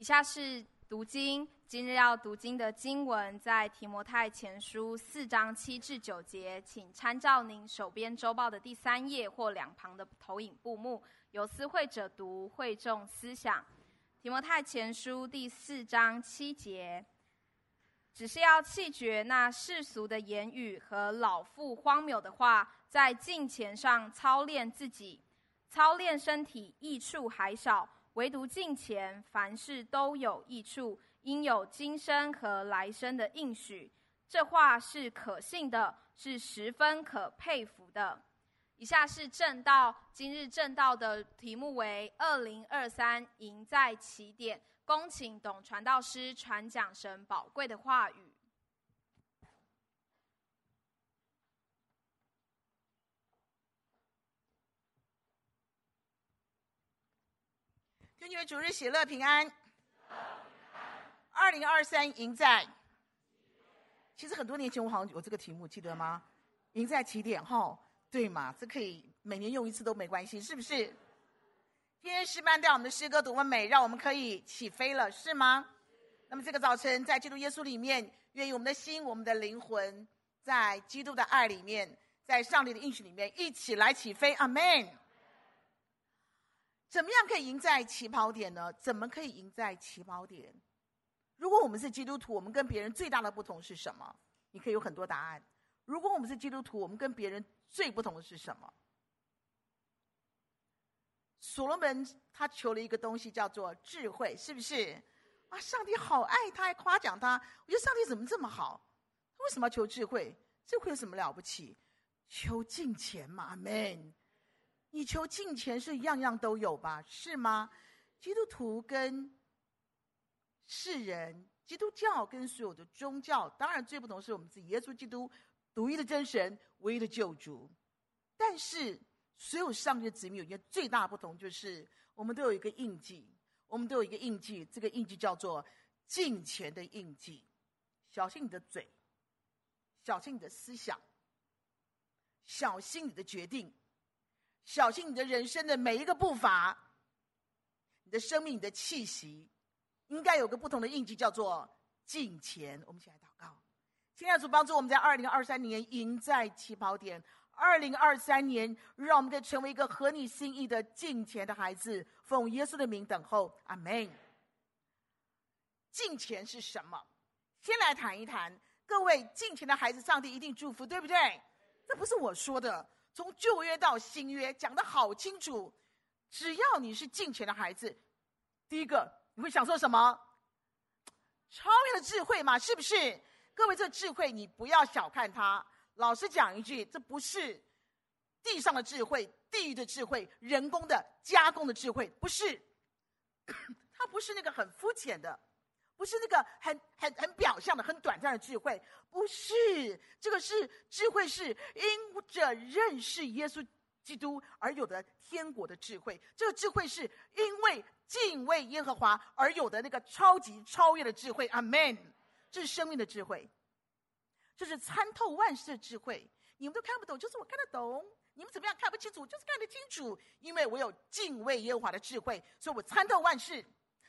以下是读经，今日要读经的经文在提摩太前书四章七至九节，请参照您手边周报的第三页或两旁的投影布幕，由思会者读，会众思想。提摩太前书第四章七节，只是要弃绝那世俗的言语和老妇荒谬的话，在敬虔上操练自己，操练身体益处还少。唯独敬虔，凡事都有益处，应有今生和来生的应许。这话是可信的，是十分可佩服的。以下是正道，今日正道的题目为“二零二三赢在起点”。恭请董传道师传讲神宝贵的话语。因为主日喜乐平安。二零二三赢在，其实很多年前我好像有这个题目，记得吗？赢在起点，哈，对嘛？这可以每年用一次都没关系，是不是？今天诗班带我们的诗歌多么美，让我们可以起飞了，是吗？那么这个早晨在基督耶稣里面，愿意我们的心、我们的灵魂，在基督的爱里面，在上帝的应许里面，一起来起飞，阿门。怎么样可以赢在起跑点呢？怎么可以赢在起跑点？如果我们是基督徒，我们跟别人最大的不同是什么？你可以有很多答案。如果我们是基督徒，我们跟别人最不同的是什么？所罗门他求了一个东西，叫做智慧，是不是？啊，上帝好爱他，还夸奖他。我觉得上帝怎么这么好？他为什么要求智慧？智慧有什么了不起？求敬虔嘛，阿门。你求进前是样样都有吧？是吗？基督徒跟世人，基督教跟所有的宗教，当然最不同是我们自己耶稣基督独一的真神，唯一的救主。但是所有上帝的子民有一个最大不同，就是我们都有一个印记，我们都有一个印记，这个印记叫做进前的印记。小心你的嘴，小心你的思想，小心你的决定。小心你的人生的每一个步伐，你的生命、你的气息，应该有个不同的印记，叫做敬虔。我们一起来祷告，亲爱的主，帮助我们在二零二三年赢在起跑点。二零二三年，让我们可以成为一个合你心意的敬虔的孩子。奉耶稣的名等候，阿门。敬虔是什么？先来谈一谈，各位敬虔的孩子，上帝一定祝福，对不对？这不是我说的。从旧约到新约讲得好清楚，只要你是敬虔的孩子，第一个你会享受什么？超越的智慧嘛，是不是？各位，这智慧你不要小看它。老实讲一句，这不是地上的智慧、地狱的智慧、人工的加工的智慧，不是。它不是那个很肤浅的。不是那个很很很表象的、很短暂的智慧，不是这个是智慧，是因着认识耶稣基督而有的天国的智慧。这个智慧是因为敬畏耶和华而有的那个超级超越的智慧。阿门。这是生命的智慧，这是参透万事的智慧。你们都看不懂，就是我看得懂。你们怎么样看不清楚，就是看得清楚。因为我有敬畏耶和华的智慧，所以我参透万事。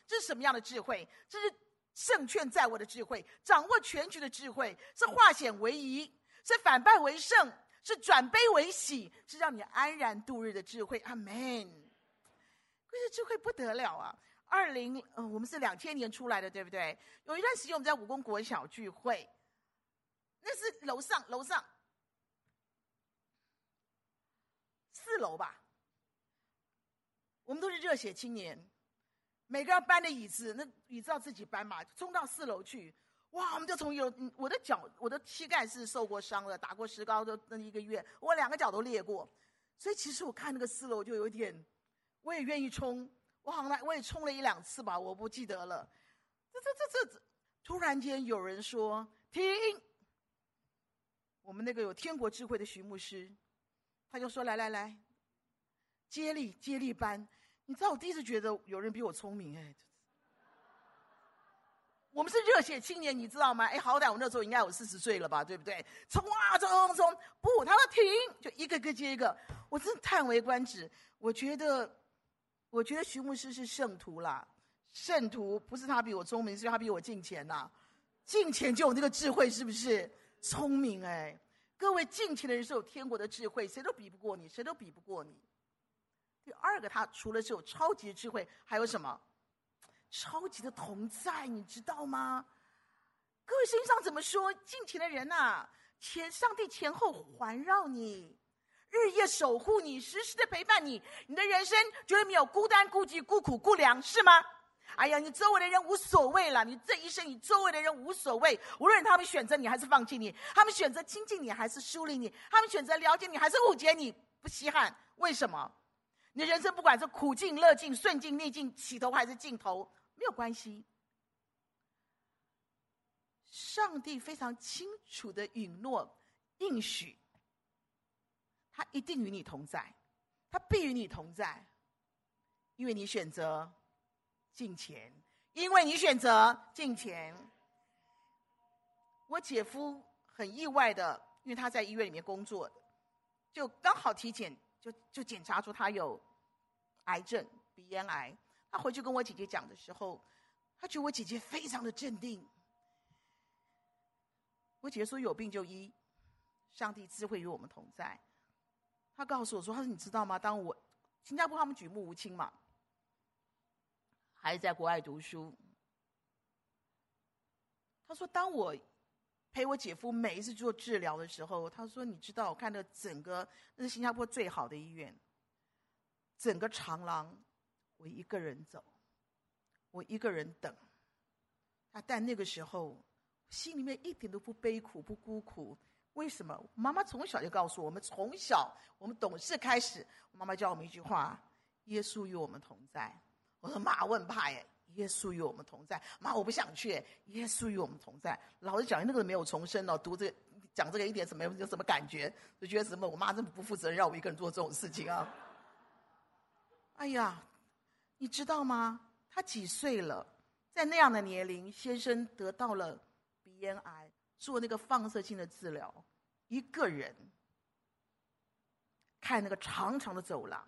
这是什么样的智慧？这是。胜券在握的智慧，掌握全局的智慧，是化险为夷，是反败为胜，是转悲为喜，是让你安然度日的智慧。阿门。可是智慧不得了啊！二零，呃，我们是两千年出来的，对不对？有一段时间我们在武功国小聚会，那是楼上楼上四楼吧，我们都是热血青年。每个人搬的椅子，那椅子要自己搬嘛，冲到四楼去，哇！我们就从有我的脚，我的膝盖是受过伤了，打过石膏的那一个月，我两个脚都裂过，所以其实我看那个四楼就有点，我也愿意冲，我好像我也冲了一两次吧，我不记得了。这这这这，突然间有人说停，我们那个有天国智慧的徐牧师，他就说来来来，接力接力搬。你知道我第一次觉得有人比我聪明哎，我们是热血青年，你知道吗？哎，好歹我那时候应该有四十岁了吧，对不对？冲啊冲冲冲！不，他说停，就一个个接一个，我真叹为观止。我觉得，我觉得徐牧师是圣徒啦，圣徒不是他比我聪明，是他比我进钱呐、进钱就有那个智慧，是不是？聪明哎，各位进钱的人是有天国的智慧，谁都比不过你，谁都比不过你。第二个，他除了是有超级智慧，还有什么？超级的同在，你知道吗？各位圣经上怎么说？敬虔的人呐、前上帝前后环绕你，日夜守护你，时时的陪伴你，你的人生绝对没有孤单、孤寂、孤苦、孤凉，是吗？哎呀，你周围的人无所谓了，你这一生，你周围的人无所谓，无论他们选择你还是放弃你，他们选择亲近你还是疏离你，他们选择了解你还是误解你，不稀罕。为什么？你的人生不管是苦境、乐境、顺境、逆境，起头还是尽头。没有关系，上帝非常清楚的允诺应许，他一定与你同在，他必与你同在，因为你选择敬虔，因为你选择敬虔。我姐夫很意外的，因为他在医院里面工作，就刚好体检，就就检查出他有癌症，鼻咽癌。他回去跟我姐姐讲的时候，他觉得我姐姐非常的镇定。我姐姐说：“有病就医，上帝自会与我们同在。”他告诉我说：“他说你知道吗？当我新加坡他们举目无亲嘛，还是在国外读书。他说当我陪我姐夫每一次做治疗的时候，他说你知道，我看到整个那是新加坡最好的医院，整个长廊。”我一个人走，我一个人等。啊，但那个时候，心里面一点都不悲苦、不孤苦。为什么？妈妈从小就告诉我们，从小我们懂事开始，妈妈教我们一句话：耶稣与我们同在。我说妈，我很怕耶，耶稣与我们同在。妈，我不想去，耶稣与我们同在。老师讲那个没有重生哦，读这讲这个一点什么有什么感觉？就觉得什么？我妈这么不负责任，让我一个人做这种事情啊！哎呀！你知道吗？他几岁了？在那样的年龄，先生得到了鼻咽癌，做那个放射性的治疗，一个人看那个长长的走廊，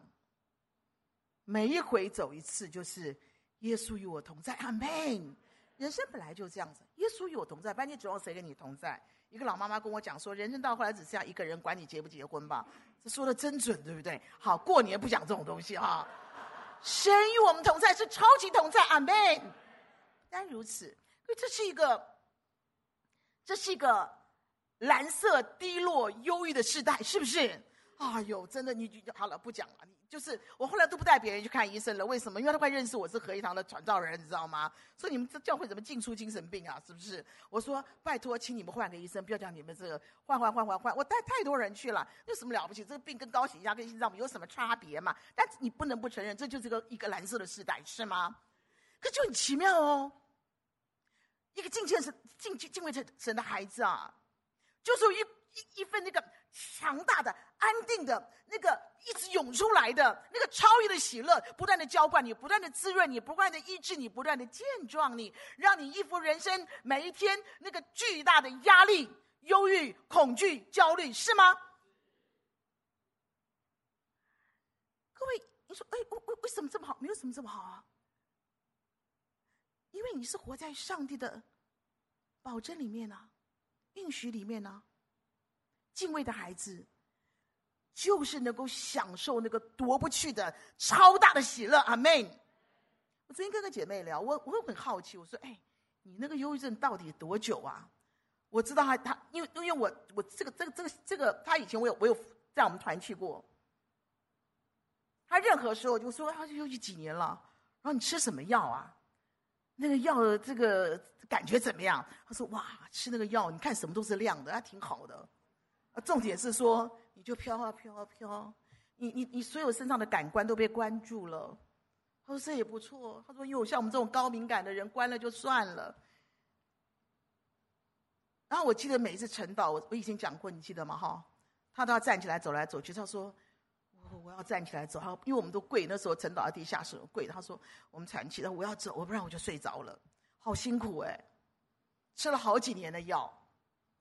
每一回走一次，就是耶稣与我同在。阿门。人生本来就这样子，耶稣与我同在，不然你指望谁跟你同在？一个老妈妈跟我讲说，人生到后来只剩下一个人，管你结不结婚吧。这说的真准，对不对？好，过年不讲这种东西哈。神与我们同在，是超级同在，阿门。但如此，因为这是一个，这是一个蓝色、低落、忧郁的时代，是不是？哎呦，真的，你好了，不讲了。就是我后来都不带别人去看医生了，为什么？因为他快认识我是合一堂的传道人，你知道吗？说你们这教会怎么进出精神病啊？是不是？我说拜托，请你们换个医生，不要叫你们这个换换换换换。我带太多人去了，有什么了不起？这个病跟高血压、跟心脏病有什么差别嘛？但你不能不承认，这就是个一个蓝色的时代，是吗？可就很奇妙哦，一个敬虔神、敬敬畏神的孩子啊，就是有一一一份那个。强大的、安定的那个一直涌出来的那个超越的喜乐，不断的浇灌你，不断的滋润你，不断的医治你，不断的健壮你，让你应付人生每一天那个巨大的压力、忧郁、恐惧、焦虑，是吗？各位，你说，哎，为为为什么这么好？没有什么这么好啊？因为你是活在上帝的保证里面啊，应许里面啊。敬畏的孩子，就是能够享受那个夺不去的超大的喜乐。阿门。我昨天跟个姐妹聊，我我很好奇，我说：“哎，你那个忧郁症到底多久啊？”我知道他他，因为因为我我这个这个这个这个，他以前我有我有在我们团去过。他任何时候就说他忧郁几年了，然后你吃什么药啊？那个药这个感觉怎么样？他说：“哇，吃那个药，你看什么都是亮的，还挺好的。”啊，重点是说，你就飘啊飘啊飘，你你你所有身上的感官都被关住了。他说这也不错。他说，因为我像我们这种高敏感的人，关了就算了。然后我记得每一次晨祷，我我以前讲过，你记得吗？哈，他都要站起来走来走去。他说，我我要站起来走。他，因为我们都跪，那时候晨祷在地下室跪。他说，我们喘气，他说我要走，我不然我就睡着了，好辛苦哎，吃了好几年的药。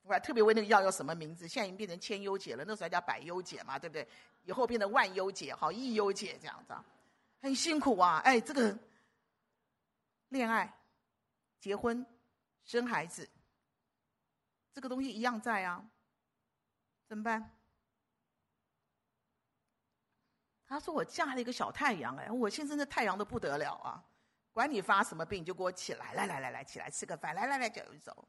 我还特别问那个药叫什么名字，现在已经变成千忧解了，那时候还叫百忧解嘛，对不对？以后变成万忧解，好，亿忧解这样子，很辛苦啊！哎，这个恋爱、结婚、生孩子，这个东西一样在啊，怎么办？他说：“我嫁了一个小太阳，哎，我先生的太阳都不得了啊！管你发什么病，就给我起来，来来来来，起来吃个饭，来来来走一走。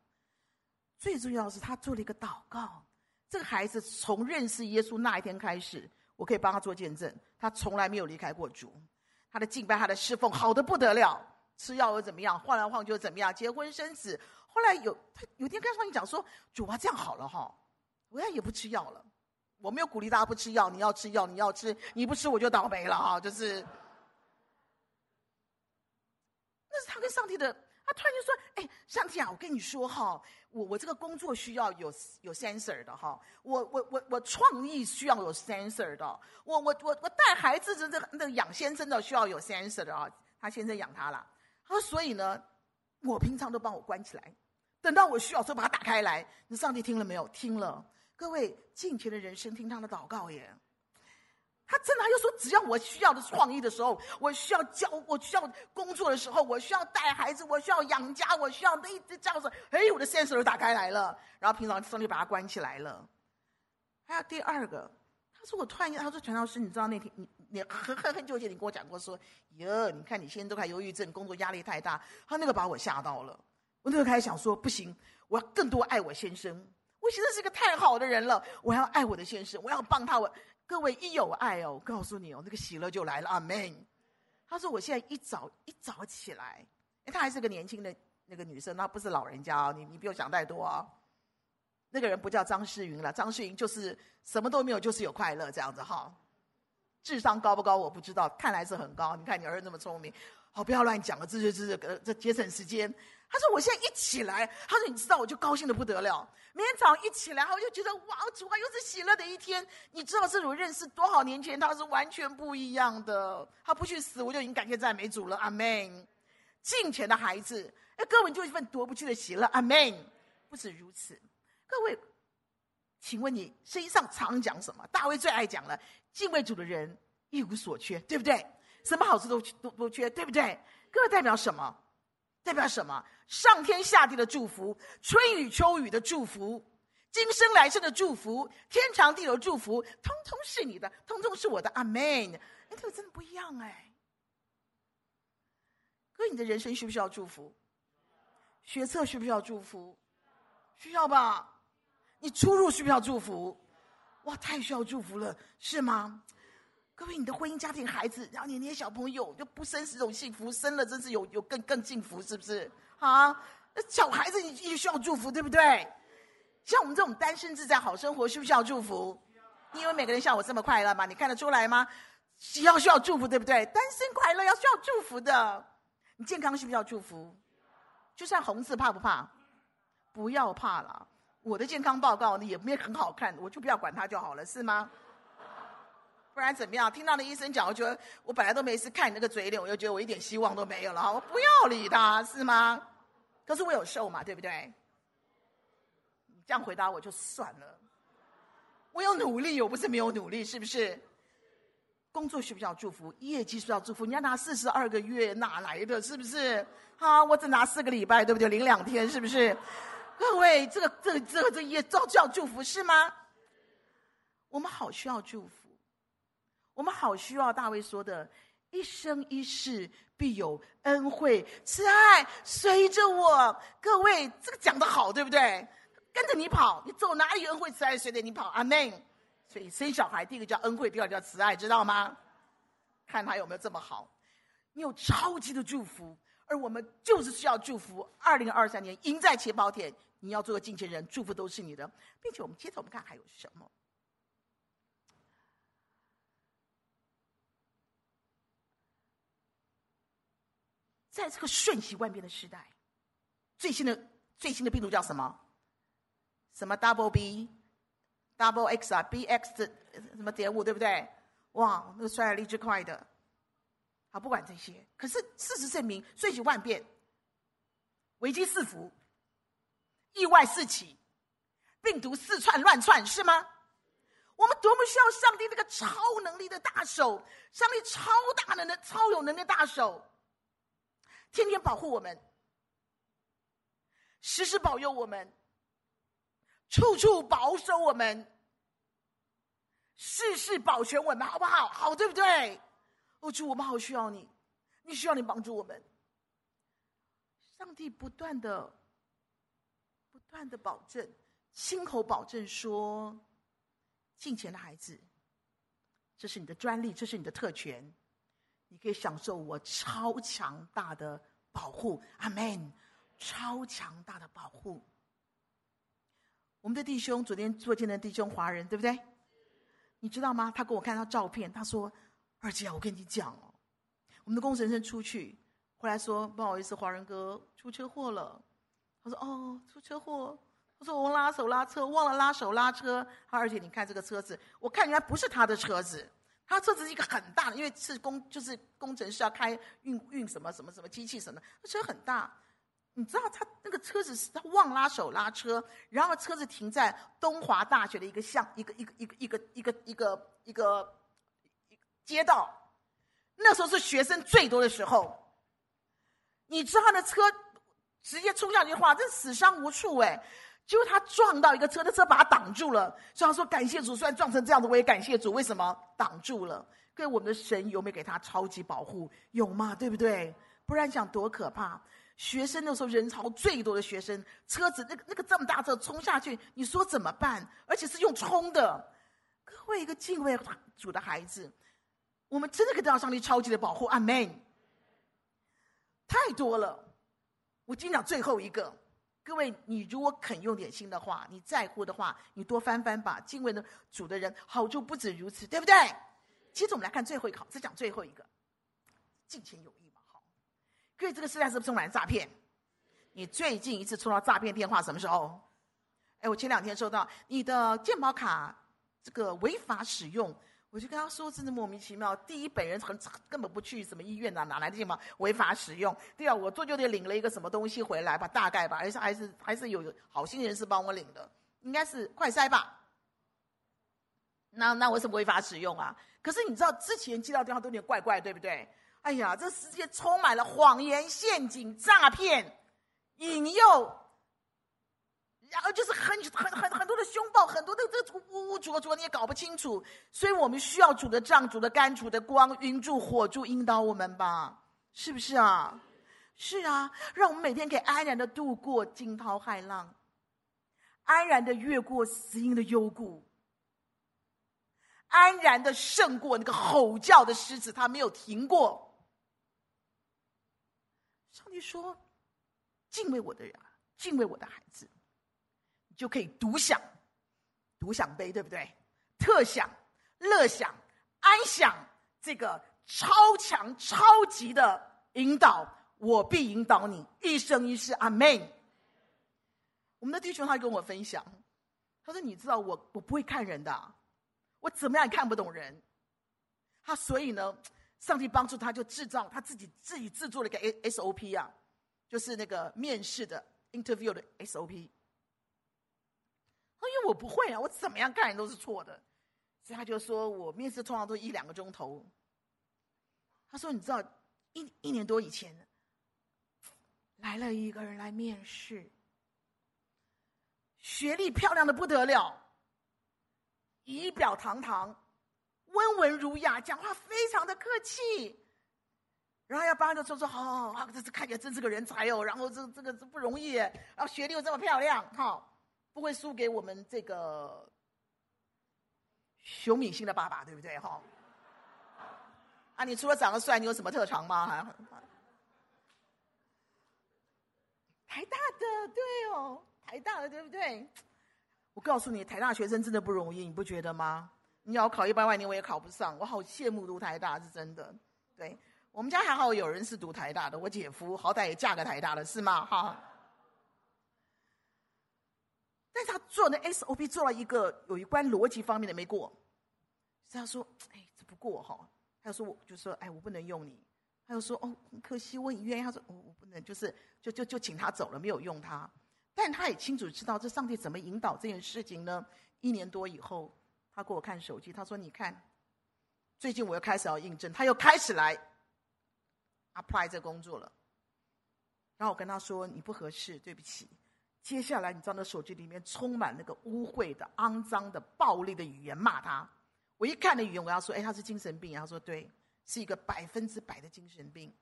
最重要的是，他做了一个祷告。这个孩子从认识耶稣那一天开始，我可以帮他做见证，他从来没有离开过主。他的敬拜，他的侍奉，好的不得了。吃药又怎么样？晃来晃去又怎么样？结婚生子，后来有他有天跟上帝讲说：主啊，这样好了哈，我也不吃药了。”我没有鼓励大家不吃药，你要吃药，你要吃，你不吃我就倒霉了哈。就是，那是他跟上帝的，他突然就说：“哎，上帝啊，我跟你说哈，我我这个工作需要有有 sensor 的哈，我我我我创意需要有 sensor 的，我我我我带孩子的这个那个养先生的需要有 sensor 的啊，他先生养他了。他说，所以呢，我平常都帮我关起来，等到我需要时候把它打开来。你上帝听了没有？听了。”各位敬虔的人生，听他的祷告耶。他真的，他又说，只要我需要的创意的时候，我需要教，我需要工作的时候，我需要带孩子，我需要养家，我需要那一直这样子，哎，我的 sensor 打开来了。然后平常上帝把它关起来了。还有第二个，他说我突然间，他说陈老师，你知道那天你你很很很久以前你跟我讲过说，哟，你看你现在都还忧郁症，工作压力太大。他那个把我吓到了，我那个开始想说，不行，我要更多爱我先生。我现在是个太好的人了，我要爱我的先生，我要帮他。我各位一有爱哦，我告诉你哦，那个喜乐就来了。阿门。他说：“我现在一早一早起来，哎，她还是个年轻的那个女生，她不是老人家哦，你你不用想太多哦。那个人不叫张世云了，张世云就是什么都没有，就是有快乐这样子哈。智商高不高我不知道，看来是很高。你看你儿子那么聪明，好，不要乱讲了，这这这这节省时间。”他说：“我现在一起来，他说你知道，我就高兴的不得了。明天早上一起来，我就觉得哇，主啊，又是喜乐的一天。你知道，这种认识多少年前，他是完全不一样的。他不去死，我就已经感谢赞美主了。阿门。敬虔的孩子，哎，各位就一份夺不去的喜乐。阿门。不止如此，各位，请问你圣经上常讲什么？大卫最爱讲了，敬畏主的人一无所缺，对不对？什么好处都都不缺，对不对？各位代表什么？代表什么？上天下地的祝福，春雨秋雨的祝福，今生来世的祝福，天长地久的祝福，通通是你的，通通是我的。阿门。哎，这个真的不一样哎。哥，你的人生需不需要祝福？学测需不需要祝福？需要吧？你出入需不需要祝福？哇，太需要祝福了，是吗？各位，你的婚姻、家庭、孩子，然后你那些小朋友，就不生是种幸福，生了真是有有更更幸福，是不是？啊，小孩子你也需要祝福，对不对？像我们这种单身自在好生活，需不需要祝福？你以为每个人像我这么快乐吗？你看得出来吗？需要需要祝福，对不对？单身快乐要需要祝福的。你健康需不需要祝福？就算红字怕不怕？不要怕了，我的健康报告你也没很好看，我就不要管它就好了，是吗？不然怎么样？听到那医生讲，我觉得我本来都没事，看你那个嘴脸，我又觉得我一点希望都没有了哈！我不要理他，是吗？可是我有瘦嘛，对不对？你这样回答我就算了。我有努力，我不是没有努力，是不是？工作需不需要祝福？业绩需要祝福？你要拿四十二个月，哪来的？是不是？好，我只拿四个礼拜，对不对？零两天，是不是？各位，这个、这个、这个、这也照叫祝福是吗？我们好需要祝福。我们好需要大卫说的“一生一世必有恩惠慈爱随着我”。各位，这个讲的好，对不对？跟着你跑，你走哪里，恩惠慈爱随着你跑。阿门。所以生小孩，第一个叫恩惠，第二个叫慈爱，知道吗？看他有没有这么好。你有超级的祝福，而我们就是需要祝福。二零二三年赢在起跑点，你要做个敬虔人，祝福都是你的，并且我们接着我们看还有什么。在这个瞬息万变的时代，最新的最新的病毒叫什么？什么 double B、double X 啊？B X 的什么点五，对不对？哇，那个传染力之快的。好，不管这些，可是事实证明，瞬息万变，危机四伏，意外四起，病毒四窜乱窜，是吗？我们多么需要上帝那个超能力的大手，上帝超大能的、超有能力的大手。天天保护我们，时时保佑我们，处处保守我们，事事保全我们，好不好？好，对不对？哦，主，我们好需要你，你需要你帮助我们。上帝不断的、不断的保证，亲口保证说：“敬虔的孩子，这是你的专利，这是你的特权，你可以享受我超强大的保护。”阿门！超强大的保护。我们的弟兄昨天做见证，弟兄华人，对不对？你知道吗？他给我看他照片，他说：“二姐，我跟你讲哦，我们的工程师出去。”后来说不好意思，华人哥出车祸了。他说哦，出车祸。他说我拉手拉车，忘了拉手拉车。而且你看这个车子，我看原来不是他的车子，他车子是一个很大的，因为是工就是工程师要开运运什么什么什么机器什么，他车很大。你知道他那个车子是他忘拉手拉车，然后车子停在东华大学的一个巷一个一个一个一个一个一个一个街道，那时候是学生最多的时候。你知道那车直接冲下去的话，这死伤无数哎！结果他撞到一个车，那车把他挡住了。所以他说：“感谢主，虽然撞成这样子，我也感谢主。为什么挡住了？各位，我们的神有没有给他超级保护？有吗？对不对？不然讲多可怕！学生那时候人潮最多的学生，车子那个那个这么大车冲下去，你说怎么办？而且是用冲的。各位，一个敬畏主的孩子，我们真的可以得到上帝超级的保护。阿门。太多了，我今天讲最后一个。各位，你如果肯用点心的话，你在乎的话，你多翻翻吧。敬畏的主的人好处不止如此，对不对？接着我们来看最后一个，只讲最后一个，敬虔有益嘛。好，各位，这个时代是不是充满诈骗？你最近一次收到诈骗电话什么时候？哎，我前两天收到你的健保卡这个违法使用。我就跟他说，真的莫名其妙。第一，本人很根本不去什么医院呐、啊，哪来的什么违法使用？第二，我做就得领了一个什么东西回来吧，大概吧，还是还是还是有好心人士帮我领的，应该是快筛吧。那那为什么违法使用啊？可是你知道之前接到电话都有点怪怪，对不对？哎呀，这世界充满了谎言、陷阱、诈骗、引诱。然后就是很很很很多的凶暴，很多的这个污污浊浊，你也搞不清楚。所以我们需要主的杖、主的竿、主的光，云柱火柱引导我们吧，是不是啊？是啊，让我们每天可以安然的度过惊涛骇浪，安然的越过死荫的幽谷，安然的胜过那个吼叫的狮子，他没有停过。上帝说：“敬畏我的人，敬畏我的孩子。”就可以独享，独享杯，对不对？特享、乐享、安享这个超强、超级的引导，我必引导你一生一世。阿门。我们的弟兄他跟我分享，他说：“你知道我我不会看人的，我怎么样也看不懂人。他所以呢，上帝帮助他，就制造他自己自己制作了一个 SOP 啊，就是那个面试的 interview 的 SOP。”因为我不会啊，我怎么样看人都是错的，所以他就说我面试通常都一两个钟头。他说：“你知道，一一年多以前，来了一个人来面试，学历漂亮的不得了，仪表堂堂，温文儒雅，讲话非常的客气，然后要帮着说说，好好好，这次看起来真是个人才哦，然后这这个这不容易，然后学历又这么漂亮，好。”不会输给我们这个熊敏欣的爸爸，对不对？哈，啊，你除了长得帅，你有什么特长吗？还台大的，对哦，台大的，对不对？我告诉你，台大学生真的不容易，你不觉得吗？你要考一百万年，我也考不上，我好羡慕读台大，是真的。对，我们家还好有人是读台大的，我姐夫好歹也嫁个台大的，是吗？哈。但是他做那 SOP 做了一个有一关逻辑方面的没过，所以他说：“哎，这不过哈。”他就说：“我就说，哎，我不能用你。”他就说：“哦，很可惜，我很愿意。”他说：“我、我不能，就是就就就请他走了，没有用他。”但他也清楚知道这上帝怎么引导这件事情呢？一年多以后，他给我看手机，他说：“你看，最近我又开始要应征，他又开始来 apply 这工作了。”然后我跟他说：“你不合适，对不起。”接下来，你知道那手机里面充满那个污秽的、肮脏的、暴力的语言骂他。我一看那语言，我要说：“哎，他是精神病。”他说：“对，是一个百分之百的精神病。”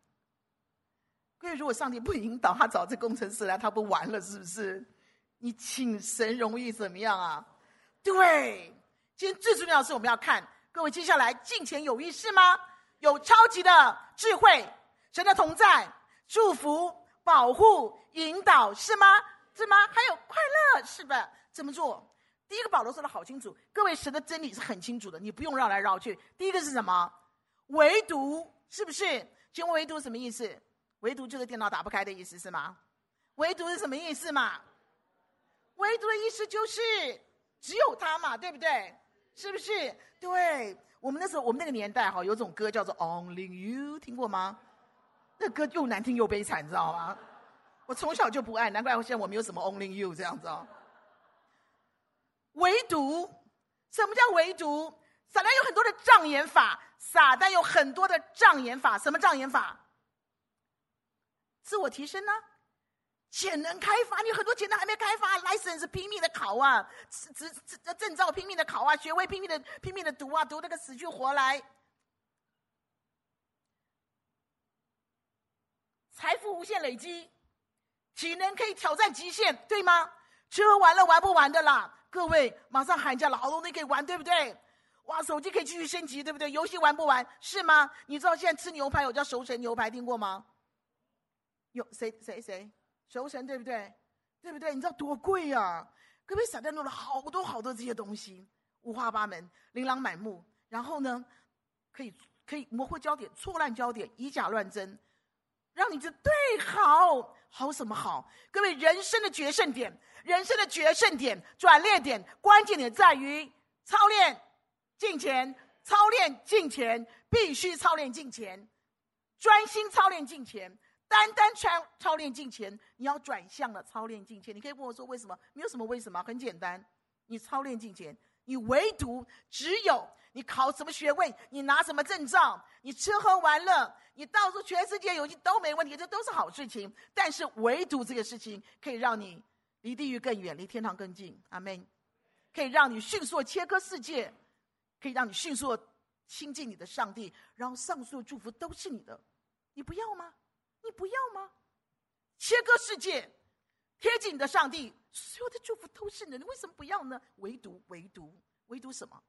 各位，如果上帝不引导他找这工程师来，他不完了是不是？你请神容易怎么样啊？对，今天最重要的是我们要看各位，接下来敬虔有意是吗？有超级的智慧，神的同在、祝福、保护、引导，是吗？是吗？还有快乐，是吧？怎么做？第一个，保罗说的好清楚，各位，神的真理是很清楚的，你不用绕来绕去。第一个是什么？唯独，是不是？请问唯独什么意思？唯独就是电脑打不开的意思，是吗？唯独是什么意思嘛？唯独的意思就是只有他嘛，对不对？是不是？对，我们那时候，我们那个年代哈，有种歌叫做《Only You》，听过吗？那歌又难听又悲惨，你知道吗？我从小就不爱，难怪我现在我没有什么 Only You 这样子哦。唯独，什么叫唯独？撒旦有很多的障眼法，撒旦有很多的障眼法。什么障眼法？自我提升呢？潜能开发，你很多潜能还没开发，license 拼命的考啊，执执证照拼命的考啊，学位拼命的拼命的读啊，读那个死去活来。财富无限累积。体能可以挑战极限，对吗？吃喝玩乐玩不完的啦！各位，马上寒假了，好多东西可以玩，对不对？哇，手机可以继续升级，对不对？游戏玩不完，是吗？你知道现在吃牛排有叫熟成牛排，听过吗？有谁谁谁熟成，对不对？对不对？你知道多贵呀、啊？各位，撒旦弄了好多好多这些东西，五花八门，琳琅满目。然后呢，可以可以模糊焦点，错乱焦点，以假乱真。让你就对好好什么好？各位，人生的决胜点，人生的决胜点、转捩点、关键点在于操练进前，操练进前，必须操练进前，专心操练进前，单单操操练进前。你要转向了操练进前。你可以问我说为什么？没有什么为什么，很简单，你操练进前，你唯独只有。你考什么学位？你拿什么证照？你吃喝玩乐，你到处全世界游戏都没问题，这都是好事情。但是唯独这个事情可以让你离地狱更远，离天堂更近。阿门。可以让你迅速切割世界，可以让你迅速亲近你的上帝，然后上述的祝福都是你的，你不要吗？你不要吗？切割世界，贴近你的上帝，所有的祝福都是你的，你为什么不要呢？唯独，唯独，唯独什么？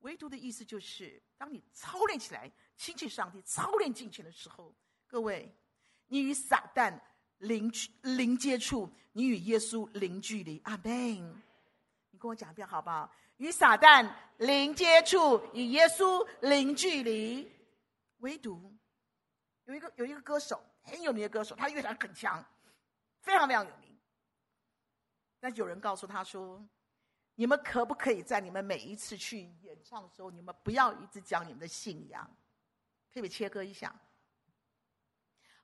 唯独的意思就是，当你操练起来，亲近上帝、操练敬虔的时候，各位，你与撒旦零距零接触，你与耶稣零距离。阿门。你跟我讲一遍好不好？与撒旦零接触，与耶稣零距离。唯独有一个有一个歌手很有名的歌手，他乐团很强，非常非常有名。但有人告诉他说。你们可不可以在你们每一次去演唱的时候，你们不要一直讲你们的信仰，可以切割一下，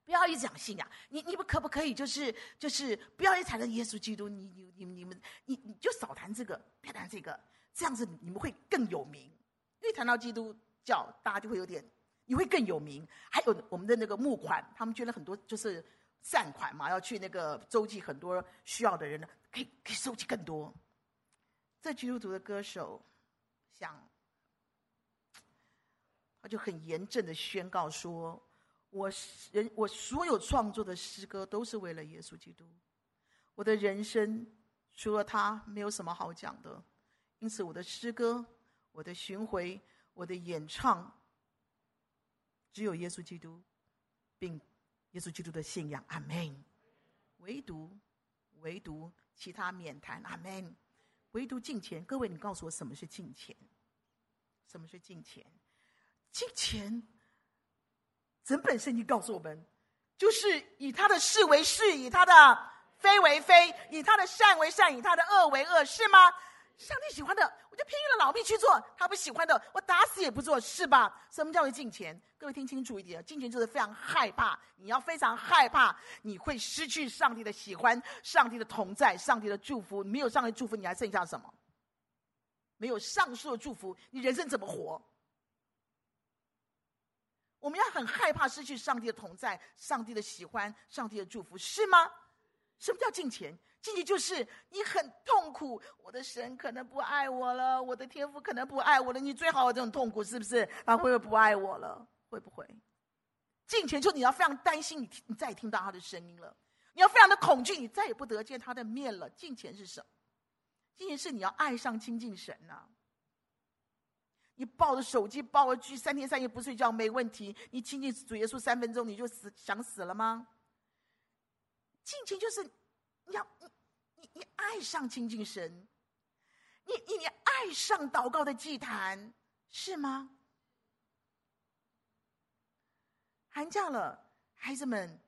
不要一直讲信仰。你你们可不可以就是就是不要一谈论耶稣基督？你你你们你们你你就少谈这个，别谈这个，这样子你们会更有名。因为谈到基督教，大家就会有点，你会更有名。还有我们的那个募款，他们捐了很多就是善款嘛，要去那个周济很多需要的人呢，可以可以收集更多。这基督徒的歌手想，他就很严正的宣告说：“我人我所有创作的诗歌都是为了耶稣基督，我的人生除了他没有什么好讲的，因此我的诗歌、我的巡回、我的演唱，只有耶稣基督，并耶稣基督的信仰。阿门。唯独唯独其他免谈。阿门。”唯独敬钱，各位，你告诉我什么是敬钱？什么是敬钱？敬钱，整本圣经告诉我们，就是以他的是为是，以他的非为非，以他的善为善，以他的恶为恶，是吗？上帝喜欢的，我就拼了老命去做；他不喜欢的，我打死也不做，是吧？什么叫做金钱？各位听清楚一点，金钱就是非常害怕，你要非常害怕，你会失去上帝的喜欢、上帝的同在、上帝的祝福。没有上帝祝福，你还剩下什么？没有上述的祝福，你人生怎么活？我们要很害怕失去上帝的同在、上帝的喜欢、上帝的祝福，是吗？什么叫金钱？敬虔就是你很痛苦，我的神可能不爱我了，我的天父可能不爱我了。你最好有这种痛苦，是不是？他会不会不爱我了？会不会？敬虔就你要非常担心你，你你再也听到他的声音了，你要非常的恐惧，你再也不得见他的面了。敬虔是什么？敬虔是你要爱上亲近神呐、你抱着手机抱着剧，三天三夜不睡觉没问题。你亲近主耶稣三分钟，你就死想死了吗？敬虔就是你要你你你爱上亲近神，你你你爱上祷告的祭坛，是吗？寒假了，孩子们，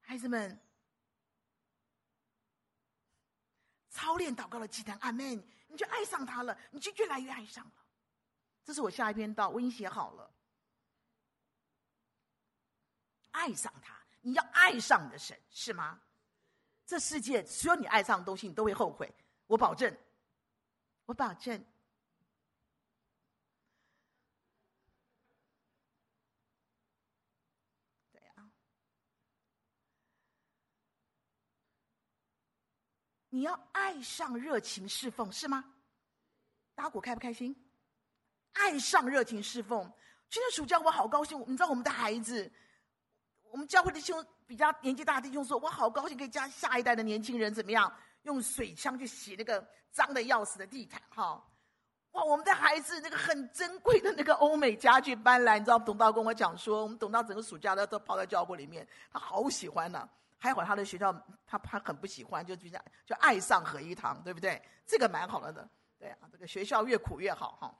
孩子们，操练祷告的祭坛，阿门！你就爱上他了，你就越来越爱上了。这是我下一篇道，我已经写好了。爱上他，你要爱上的神，是吗？这世界所有你爱上的东西，你都会后悔，我保证，我保证。对啊，你要爱上热情侍奉，是吗？打鼓开不开心？爱上热情侍奉，今天暑假我好高兴。你知道我们的孩子，我们教会的兄比较年纪大的弟兄说，我好高兴可以教下一代的年轻人怎么样用水枪去洗那个脏的要死的地毯。哈，哇，我们的孩子那个很珍贵的那个欧美家具搬来，你知道董道跟我讲说，我们董道整个暑假都都泡在教会里面，他好喜欢呢、还好他的学校，他他很不喜欢，就比较就爱上合一堂，对不对？这个蛮好了的，对啊，这个学校越苦越好哈。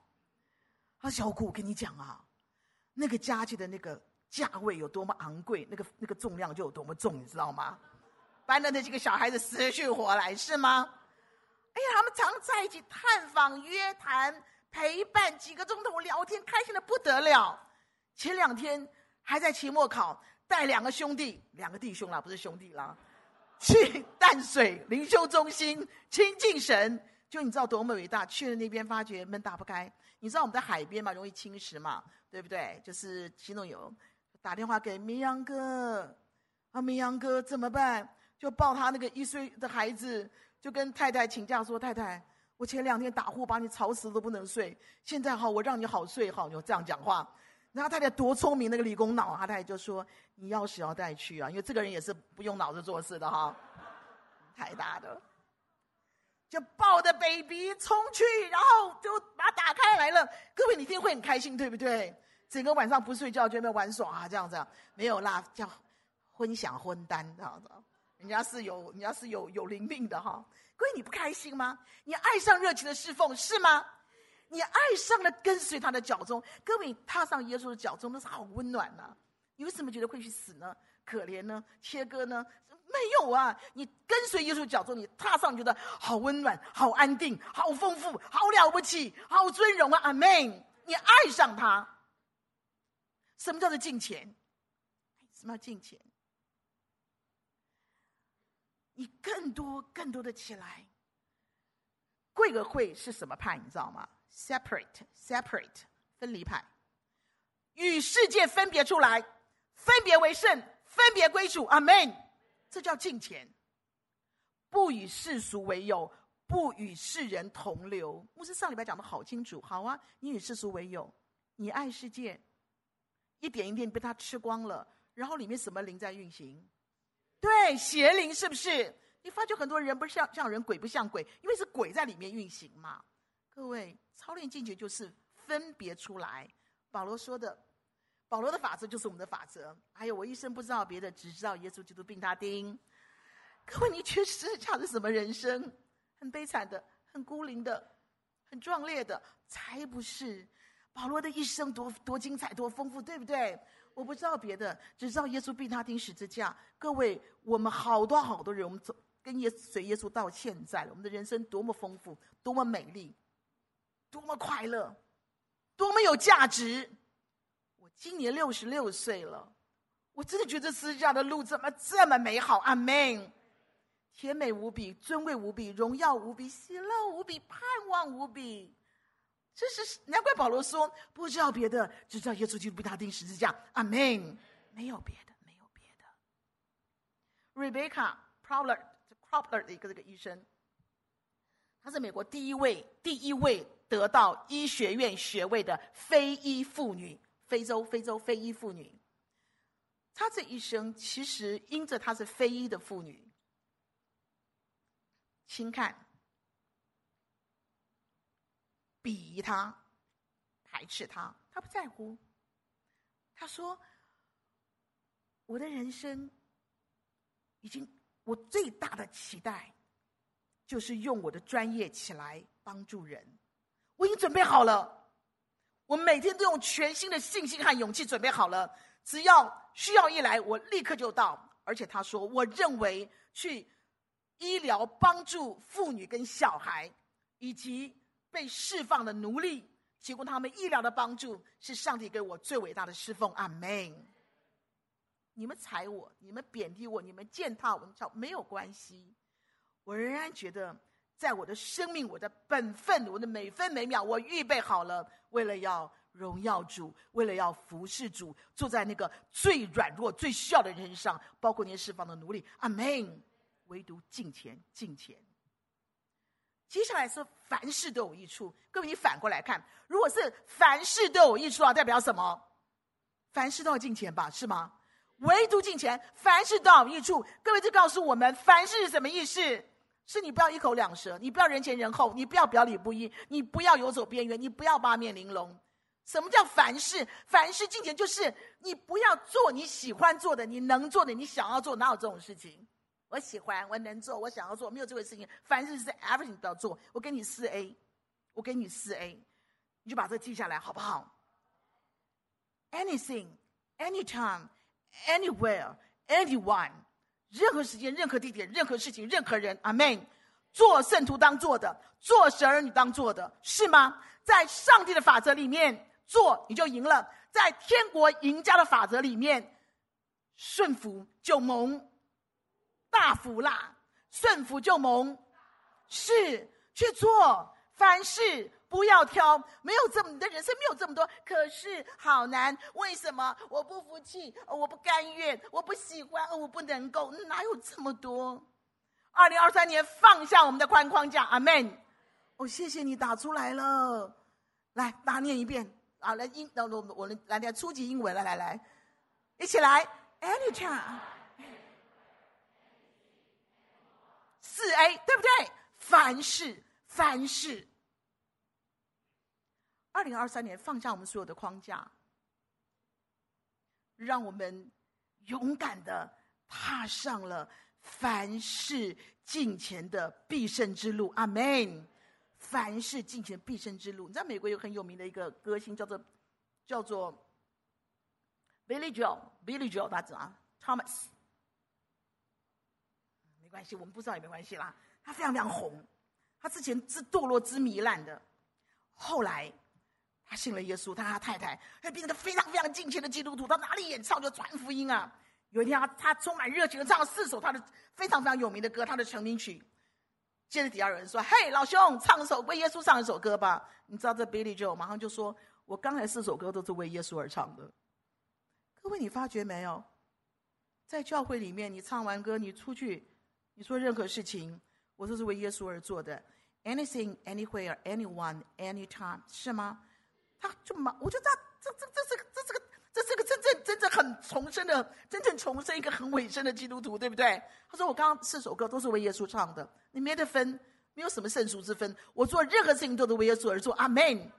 他说：“小谷，我跟你讲啊，那个家具的那个价位有多么昂贵，那个那个重量就有多么重，你知道吗？搬的那几个小孩子死去活来，是吗？哎呀，他们常在一起探访、约谈、陪伴几个钟头聊天，开心的不得了。前两天还在期末考，带两个兄弟，两个弟兄啦，不是兄弟啦，去淡水灵修中心亲近神。就你知道多么伟大？去了那边发觉门打不开。”你知道我们在海边嘛，容易侵蚀嘛，对不对？就是其中有打电话给明阳哥，啊，明阳哥怎么办？就抱他那个一岁的孩子，就跟太太请假说：“太太，我前两天打呼把你吵死都不能睡，现在好，我让你好睡好。”就这样讲话。然后太太多聪明，那个理工脑，他太太就说：“你钥匙要带去啊，因为这个人也是不用脑子做事的哈，太大的。”就抱着 baby 冲去，然后就把它打开来了。各位，你一定会很开心，对不对？整个晚上不睡觉，就在那玩耍啊，这样子。没有啦，叫婚享婚单这样子。人家是有，人家是有有灵命的哈。各位，你不开心吗？你爱上热情的侍奉是吗？你爱上了跟随他的脚踪。各位，踏上耶稣的脚踪，那是好温暖呐、啊。你为什么觉得会去死呢？可怜呢？切割呢？没有啊！你跟随耶稣脚踪，你踏上，你觉得好温暖、好安定、好丰富、好了不起、好尊荣啊！阿门！你爱上他，什么叫做敬虔？什么叫敬虔？你更多、更多的起来。贵和会是什么派？你知道吗？Separate, separate，分离派，与世界分别出来，分别为圣，分别归主。阿门。这叫敬虔，不与世俗为友，不与世人同流。牧师上礼拜讲的好清楚，好啊，你与世俗为友，你爱世界，一点一点被他吃光了，然后里面什么灵在运行？对，邪灵是不是？你发觉很多人不像像人，鬼不像鬼，因为是鬼在里面运行嘛。各位，操练境界就是分别出来。保罗说的。保罗的法则就是我们的法则。还有，我一生不知道别的，只知道耶稣基督并他钉。各位，你觉得这样是什么人生？很悲惨的，很孤零的，很壮烈的，才不是。保罗的一生多多精彩，多丰富，对不对？我不知道别的，只知道耶稣并他钉十字架。各位，我们好多好多人，我们走跟耶随耶稣到现在了，我们的人生多么丰富，多么美丽，多么快乐，多么有价值。我今年六十六岁了，我真的觉得十字架的路怎么这么美好？阿门！甜美无比，尊贵无比，荣耀无比，喜乐无比，盼望无比。这是难怪保罗说不知道别的，只知道耶稣基督被他钉十字架。阿门。没有别的，没有别的。Rebecca Cropler，Cropler 的一个这个医生，她是美国第一位第一位得到医学院学位的非裔妇女，非洲非洲非裔妇女。她这一生其实因着她是非裔的妇女，请看。鄙夷他，排斥他，他不在乎。他说：“我的人生已经，我最大的期待就是用我的专业起来帮助人。我已经准备好了，我每天都用全新的信心和勇气准备好了。只要需要一来，我立刻就到。而且他说，我认为去医疗帮助妇女跟小孩，以及。”被释放的奴隶，提供他们医疗的帮助，是上帝给我最伟大的侍奉。阿门。你们踩我，你们贬低我，你们践踏我，没有关系。我仍然觉得，在我的生命、我的本分、我的每分每秒，我预备好了，为了要荣耀主，为了要服侍主，坐在那个最软弱、最需要的人身上，包括那些释放的奴隶。阿门。唯独敬虔，敬虔。接下来是凡事都有益处。各位，你反过来看，如果是凡事都有益处啊，代表什么？凡事都要进钱吧，是吗？唯独进钱，凡事都有益处。各位，这告诉我们，凡事是什么意思？是你不要一口两舌，你不要人前人后，你不要表里不一，你不要游走边缘，你不要八面玲珑。什么叫凡事？凡事进钱就是你不要做你喜欢做的，你能做的，你想要做，哪有这种事情？我喜欢，我能做，我想要做，没有这回事情。凡事是 everything 都要做。我给你四 A，我给你四 A，你就把这记下来，好不好？Anything, anytime, anywhere, anyone，任何时间、任何地点、任何事情、任何人。阿门。做圣徒当做的，做神儿女当做的，是吗？在上帝的法则里面做，你就赢了；在天国赢家的法则里面，顺服就蒙。大福啦，顺服就蒙，是去做凡事不要挑，没有这么的人生没有这么多，可是好难，为什么我不服气？我不甘愿，我不喜欢，我不能够，哪有这么多？二零二三年放下我们的宽框架，阿门。哦，谢谢你打出来了，来，大家念一遍啊，来英，我我我来念初级英文，来来来，一起来，anytime。四 A 对不对？凡事，凡事。二零二三年放下我们所有的框架，让我们勇敢的踏上了凡事敬虔的必胜之路。阿门。凡事敬虔必胜之路。你知道美国有很有名的一个歌星叫做叫做 Billy Joel，Billy Joel 他怎么？Thomas。关系，我们不知道也没关系啦。他非常非常红，他之前是堕落之糜烂的，后来他信了耶稣，他和他太太还变成个非常非常敬虔的基督徒。他哪里演唱就传福音啊！有一天他他充满热情的唱了四首他的非常非常有名的歌，他的成名曲。接着底下有人说：“嘿，老兄，唱首为耶稣唱一首歌吧。”你知道这 Billy Joe 马上就说：“我刚才四首歌都是为耶稣而唱的。”各位，你发觉没有？在教会里面，你唱完歌，你出去。你说任何事情，我都是为耶稣而做的。Anything, anywhere, anyone, anytime，是吗？他就嘛，我就知道这这这是个这是个这是个真正真正很重生的，真正重生一个很委身的基督徒，对不对？他说我刚刚四首歌都是为耶稣唱的，你没得分，没有什么胜俗之分。我做任何事情都是为耶稣而做，阿门。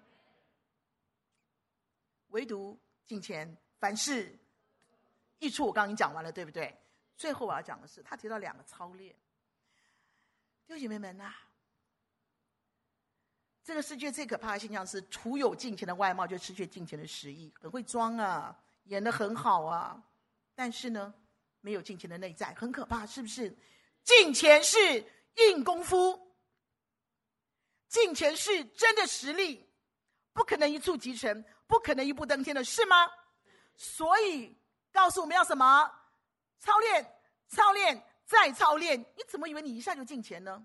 唯独敬虔，凡事益处，我刚刚已经讲完了，对不对？最后我要讲的是，他提到两个操练。弟兄姐妹们呐、这个世界最可怕的现象是，徒有金钱的外貌，就失去金钱的实意。很会装啊，演的很好啊，但是呢，没有金钱的内在，很可怕，是不是？金钱是硬功夫，金钱是真的实力，不可能一蹴即成，不可能一步登天的，是吗？所以告诉我们要什么？操练，操练，再操练。你怎么以为你一下就敬虔呢？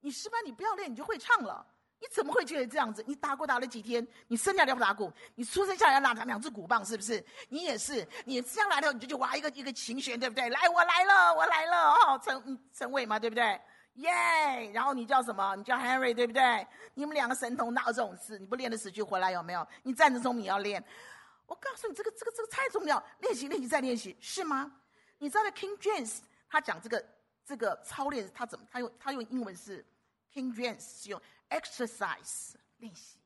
你诗班你不要练，你就会唱了。你怎么会觉得这样子？你打鼓打了几天？你生下来不打鼓？你出生下来要拿两只鼓棒，是不是？你也是，你这样来了，你就去挖一个一个琴弦，对不对？来，我来了，我来了，哦，陈陈伟嘛，对不对？耶、然后你叫什么？你叫 Henry，对不对？你们两个神童哪有这种事？你不练得死去活来有没有？你站着中你要练。我告诉你，这个这个这个太重要，练习练习再练习，是吗？你知道的 King James 他讲这个这个操练，他怎么？他用他用英文是 King James 是用 exercise 练习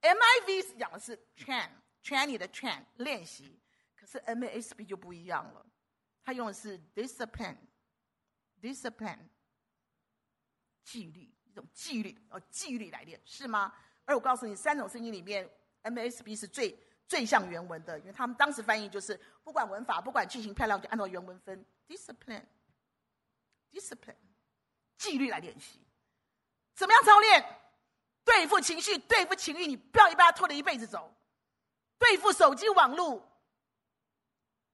，MIV 讲的是 train train 你的 train 练习，可是 MASB 就不一样了，他用的是 discipline discipline 纪律，一种纪律哦，纪律来练是吗？而我告诉你，三种圣经里面 MASB 是最最像原文的，因为他们当时翻译就是不管文法，不管句型漂亮，就按照原文分。discipline，discipline，纪律来练习。怎么样操练？对付情绪，对付情欲，你不要一把拖着一辈子走。对付手机网络，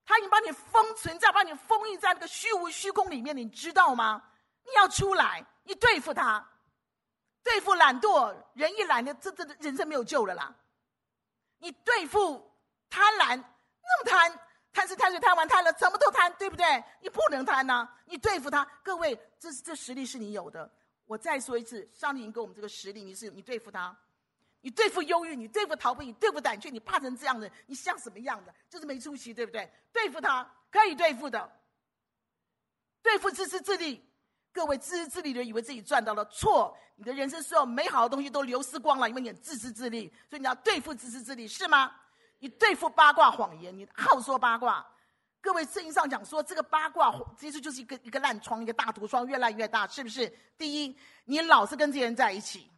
他已经把你封存在，把你封印在那个虚无虚空里面，你知道吗？你要出来，你对付他。对付懒惰，人一懒，这这人生没有救了啦。你对付贪婪，那么贪，贪吃贪睡贪玩贪了，什么都贪，对不对？你不能贪呐、你对付他，各位，这这实力是你有的。我再说一次，上帝给我们这个实力，你是你对付他，你对付忧郁，你对付逃避，你对付胆怯，你怕成这样的，你像什么样的？就是没出息，对不对？对付他可以对付的，对付自私自利。各位自私自利的人以为自己赚到了，错！你的人生所有美好的东西都流失光了，因为你很自私自利，所以你要对付自私自利，是吗？你对付八卦谎言，你好说八卦。各位圣经上讲说，这个八卦其实就是一个一个烂疮，一个大毒疮，越烂越大，是不是？第一，你老是跟这些人在一起，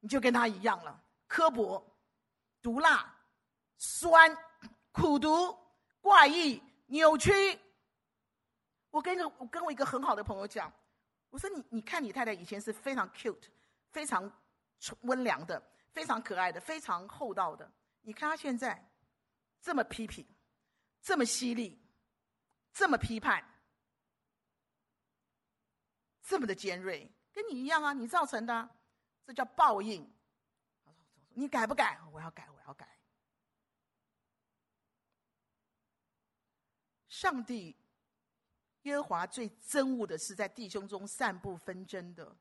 你就跟他一样了，刻薄、毒辣、酸、苦毒、怪异、扭曲。我跟一个我跟我一个很好的朋友讲。我说你，你看你太太以前是非常 cute，非常温良的，非常可爱的，非常厚道的。你看她现在这么批评，这么犀利，这么批判，这么的尖锐，跟你一样啊，你造成的，这叫报应。你改不改？我要改，我要改。上帝。耶和华最憎恶的是在弟兄中散布纷争的。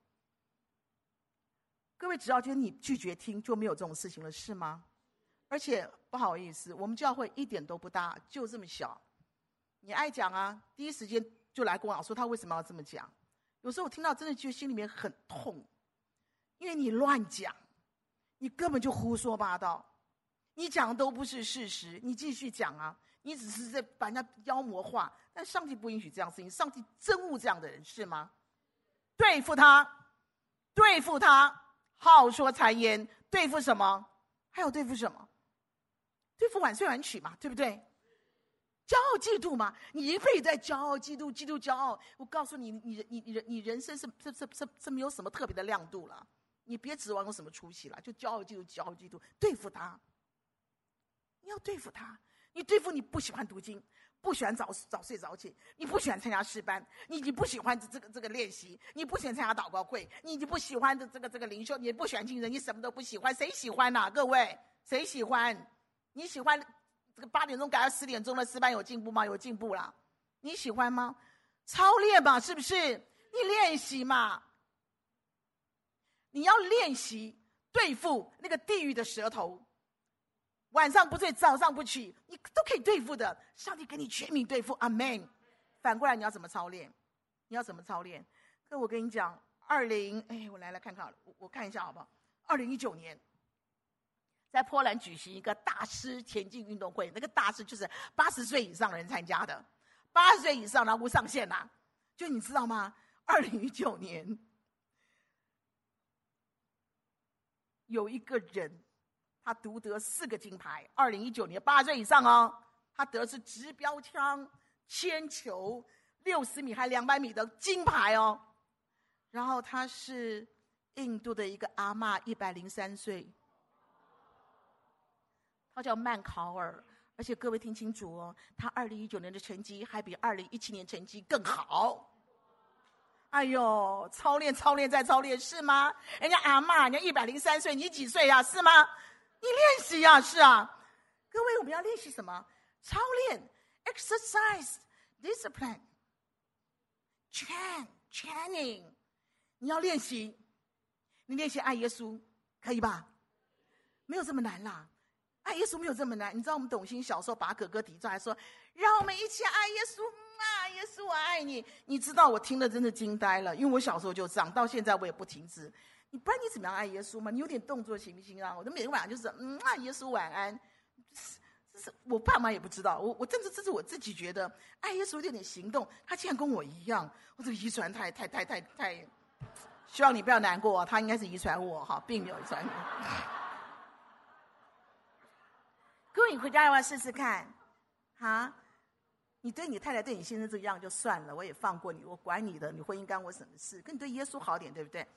各位，只要觉得你拒绝听，就没有这种事情了，是吗？而且不好意思，我们教会一点都不大，就这么小。你爱讲啊，第一时间就来跟我讲说他为什么要这么讲。有时候我听到真的就心里面很痛，因为你乱讲，你根本就胡说八道，你讲都不是事实，你继续讲啊。你只是在把人家妖魔化，但上帝不允许这样事情。上帝憎恶这样的人，是吗？对付他，对付他，好说谗言，对付什么？还有对付什么？对付晚睡晚起嘛，对不对？骄傲嫉妒嘛，你一辈子在骄傲嫉妒，嫉妒骄傲。我告诉你，你你你你人生是是是是是没有什么特别的亮度了。你别指望有什么出息了，就骄傲嫉妒，骄傲嫉妒，对付他。你要对付他。你对付你不喜欢读经，不喜欢早早睡早起，你不喜欢参加诗班，你你不喜欢这个这个练习，你不喜欢参加祷告会，你你不喜欢这这个这个灵修，你不喜欢敬人，你什么都不喜欢，谁喜欢呐、各位，谁喜欢？你喜欢这个八点钟改到十点钟的诗班有进步吗？有进步了，你喜欢吗？操练嘛，是不是？你练习嘛，你要练习对付那个地狱的舌头。晚上不睡，早上不起，你都可以对付的。上帝给你全民对付，阿门。反过来，你要怎么操练？你要怎么操练？那我跟你讲，二零哎，我来来看看，我我看一下好不好？二零一九年，在波兰举行一个大师田径运动会，那个大师就是八十岁以上人参加的，八十岁以上然后无上限呐、就你知道吗？二零一九年有一个人。他独得四个金牌，二零一九年八岁以上哦，他得的是掷标枪、铅球、六十米还两百米的金牌哦。然后他是印度的一个阿嬷，一百零三岁，他叫曼考尔。而且各位听清楚哦，他二零一九年的成绩还比二零一七年成绩更好。哎呦，操练、操练再操练，是吗？人家阿嬷，人家一百零三岁，你几岁呀？是吗？你练习呀，是啊。各位，我们要练习什么？操练，exercise，discipline，train，training。你要练习，你练习爱耶稣，可以吧？没有这么难啦。爱耶稣没有这么难。你知道我们董卿小时候把哥哥提出来说：“让我们一起爱耶稣。”啊，耶稣，我爱你！你知道我听了真的惊呆了，因为我小时候就这样，到现在我也不停止。你不然你怎么样爱耶稣吗？你有点动作行不行啊？我的每天晚上就是嗯啊，耶稣晚安。这是我爸妈也不知道，我我甚至这是我自己觉得爱耶稣有点行动。他竟然跟我一样，我这个遗传太太太太太，希望你不要难过，他应该是遗传我哈，并没有遗传你。各位，你回家要不要试试看？哈？你对你太太、对你先生这样就算了，我也放过你，我管你的，你婚姻干我什么事？跟你对耶稣好点，对不对？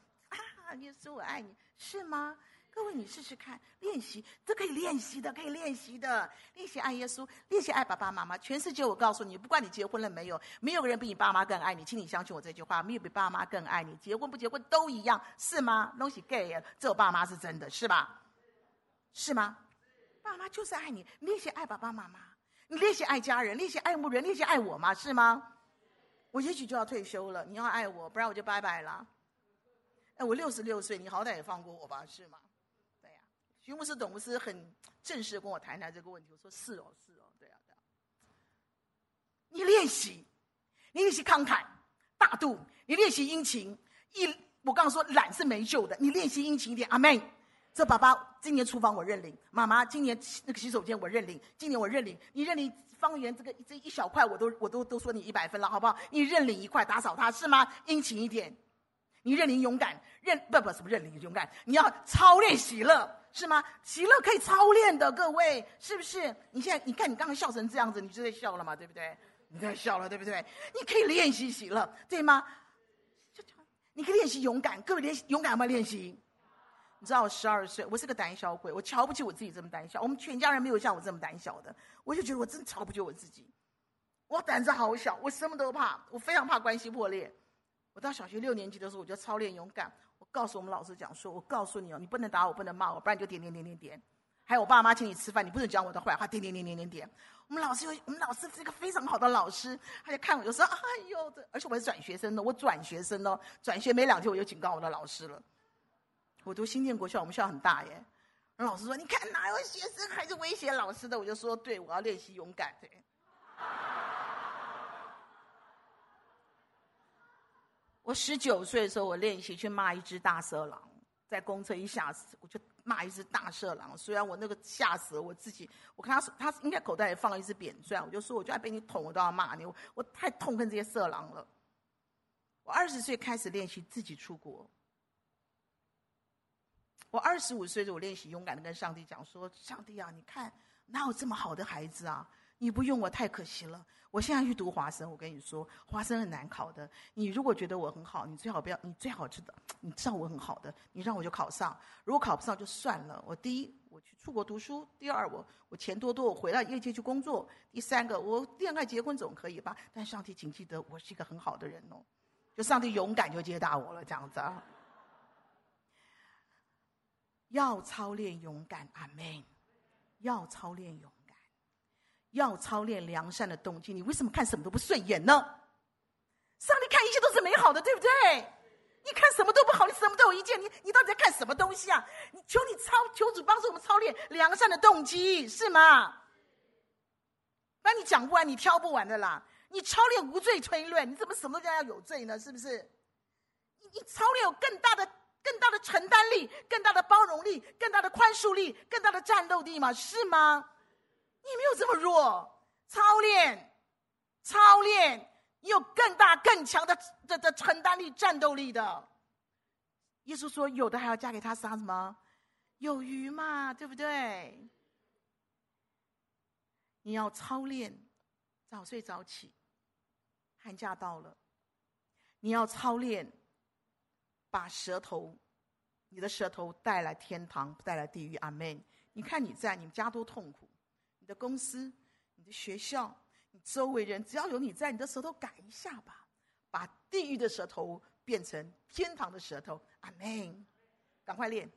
耶稣我爱你，是吗？各位，你试试看，练习，这可以练习的，可以练习的，练习爱耶稣，练习爱爸爸妈妈。全世界，我告诉你，不管你结婚了没有，没有人比你爸妈更爱你，请你相信我这句话，没有比爸妈更爱你，结婚不结婚都一样，是吗？东西 gay，只有爸妈是真的，是吧？是吗？爸妈就是爱你，练习爱爸爸妈妈。你练习爱家人，练习爱牧人，练习爱我吗？是吗？我也许就要退休了。你要爱我，不然我就拜拜了。哎，我六十六岁，你好歹也放过我吧？是吗？对呀、啊。徐牧师、董牧师很正式的跟我谈谈这个问题。我说是哦，是哦，对啊，对啊。你练习，你练习慷慨大度，你练习殷勤。一，我刚刚说懒是没救的，你练习殷勤一点。阿妹。这爸爸今年厨房我认领，妈妈今年那个洗手间我认领，今年我认领，你认领方圆这个这一小块我都我都都说你一百分了，好不好？你认领一块打扫它是吗？殷勤一点，你认领勇敢，认不不什么认领勇敢，你要操练喜乐是吗？喜乐可以操练的，各位是不是？你现在你看你刚刚笑成这样子，你就在笑了嘛，对不对？你在笑了，对不对？你可以练习喜乐，对吗？你可以练习勇敢，各位练习勇敢有没有练习？你知道我十二岁，我是个胆小鬼，我瞧不起我自己这么胆小。我们全家人没有像我这么胆小的，我就觉得我真瞧不起我自己。我胆子好小，我什么都怕，我非常怕关系破裂。我到小学六年级的时候，我就操练勇敢。我告诉我们老师讲说，我告诉你哦，你不能打我，不能骂我，不然你就点点点点点。还有我爸妈请你吃饭，你不能讲我的坏话，点点点点点点。我们老师有，我们老师是一个非常好的老师，他就看我就说，哎呦，这而且我是转学生的，我转学生哦，转学没两天我就警告我的老师了。我读新建国校，我们校很大耶。老师说：“你看哪有学生还是威胁老师的？”我就说：“对，我要练习勇敢。”对。我十九岁的时候，我练习去骂一只大色狼，在公车一下子，我就骂一只大色狼。虽然我那个吓死了我自己，我看他，他应该口袋里放了一支扁钻，我就说：“我就要被你捅，我都要骂你。我”我太痛恨这些色狼了。我二十岁开始练习自己出国。我二十五岁的时候，我练习勇敢的跟上帝讲说：“上帝啊，你看哪有这么好的孩子啊？你不用我太可惜了。我现在去读华生，我跟你说，华生很难考的。你如果觉得我很好，你最好不要，你最好知道，你知道我很好的，你让我就考上。如果考不上就算了。我第一，我去出国读书；第二，我我钱多多，我回到业界去工作；第三个，我恋爱结婚总可以吧？但上帝，请记得，我是一个很好的人哦。就上帝勇敢就接纳我了，这样子啊。”要操练勇敢，阿门。要操练勇，要操练良善的动机。你为什么看什么都不顺眼呢？上帝看一切都是美好的，对不对？你看什么都不好，你什么都有意见，你你到底在看什么东西啊？你求你操，求主帮助我们操练良善的动机，是吗？那你讲不完，你挑不完的啦。你操练无罪推论，你怎么什么都要有罪呢？是不是？你你操练有更大的。更大的承担力，更大的包容力，更大的宽恕力，更大的战斗力吗？是吗？你没有这么弱，操练，操练，你有更大更强的的的承担力、战斗力的。耶稣说：“有的还要嫁给他啥什么？有余嘛，对不对？”你要操练，早睡早起。寒假到了，你要操练。把舌头，你的舌头带来天堂，不带来地狱。阿门。你看你在，你们家多痛苦。的公司、你的学校、你周围人，只要有你在，你的舌头改一下吧，把地狱的舌头变成天堂的舌头。阿门！赶快练，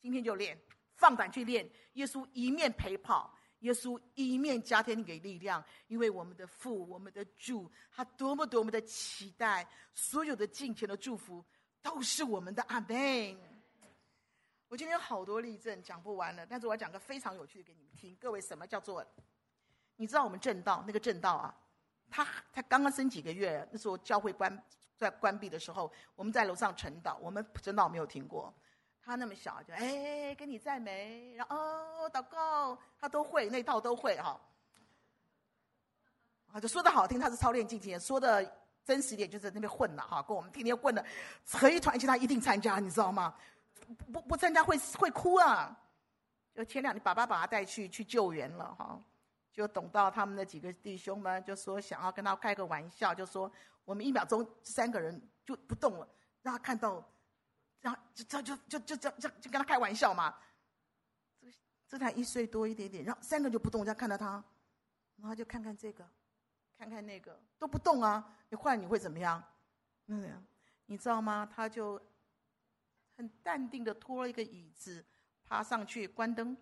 今天就练，放胆去练。耶稣一面陪跑，耶稣一面加添给力量，因为我们的父，我们的主，他多么多么的期待，所有的金钱的祝福都是我们的。阿门！我今天有好多例证讲不完了，但是我要讲个非常有趣的给你们听。各位，什么叫做？你知道我们正道那个正道啊？他他刚刚生几个月，那时候教会关在关闭的时候，我们在楼上晨祷，我们真的没有听过。他那么小，就哎，跟你赞美，然后哦祷告，他都会那套都会哈。啊，就说的好听，他是操练静静；说的真实一点，就在那边混了哈，跟我们天天混的合一团，而且他一定参加，你知道吗？不不参加会会哭啊。就前两天爸爸把他带去去救援了哈。就等到他们的几个弟兄们就说想要跟他开个玩笑就说我们一秒钟三个人就不动了让他看到然后就这样就就就这样就跟他开玩笑嘛。这才一岁多一点点然后三个就不动这样看到他然后就看看这个看看那个都不动啊你换你会怎么样？那样你知道吗？他就很淡定的拖了一个椅子，爬上去关灯。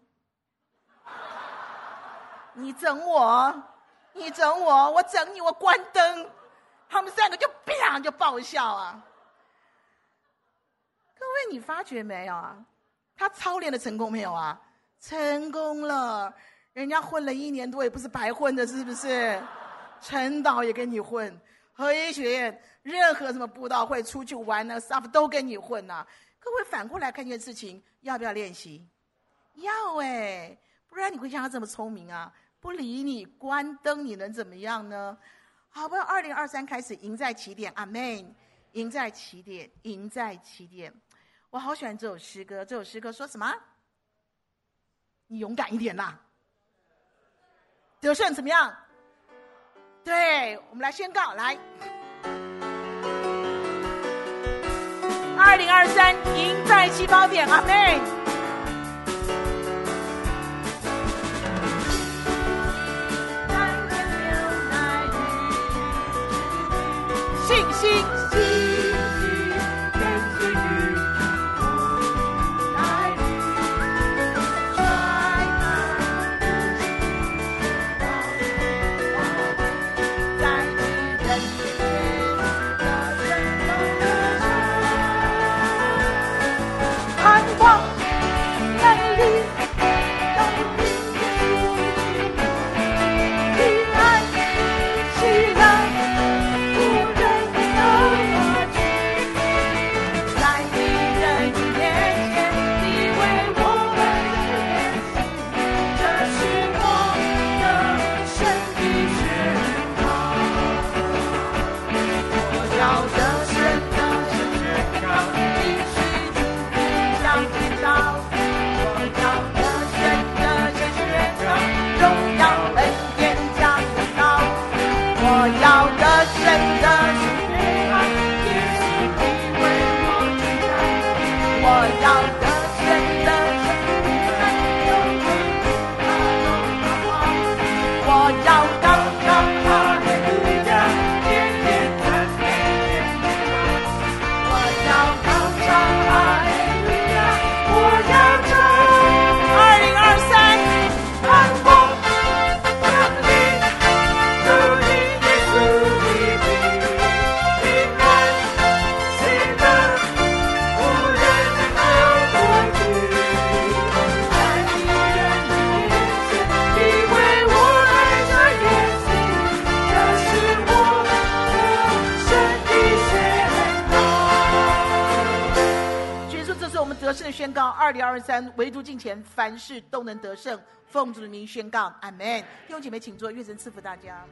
你整我，你整我，我整你，我关灯，他们三个就啪就爆笑啊！各位，你发觉没有啊？他操练的成功没有啊？成功了，人家混了一年多也不是白混的，是不是？陈导也跟你混，合一学院任何什么布道会出去玩呢，staff 都跟你混呐、啊。都会反过来看一件事情，要不要练习？要哎，不然你会像他这么聪明啊？不理你，关灯，你能怎么样呢？好，不要二零二三开始，赢在起点，阿门。赢在起点，赢在起点。我好喜欢这首诗歌，这首诗歌说什么？你勇敢一点啦！得胜怎么样？对，我们来宣告，来，二零二三，赢在起跑点，阿门。信心唯独敬虔，凡事都能得胜。奉主的名宣告，阿门。弟兄姐妹，请坐，愿神赐福大家。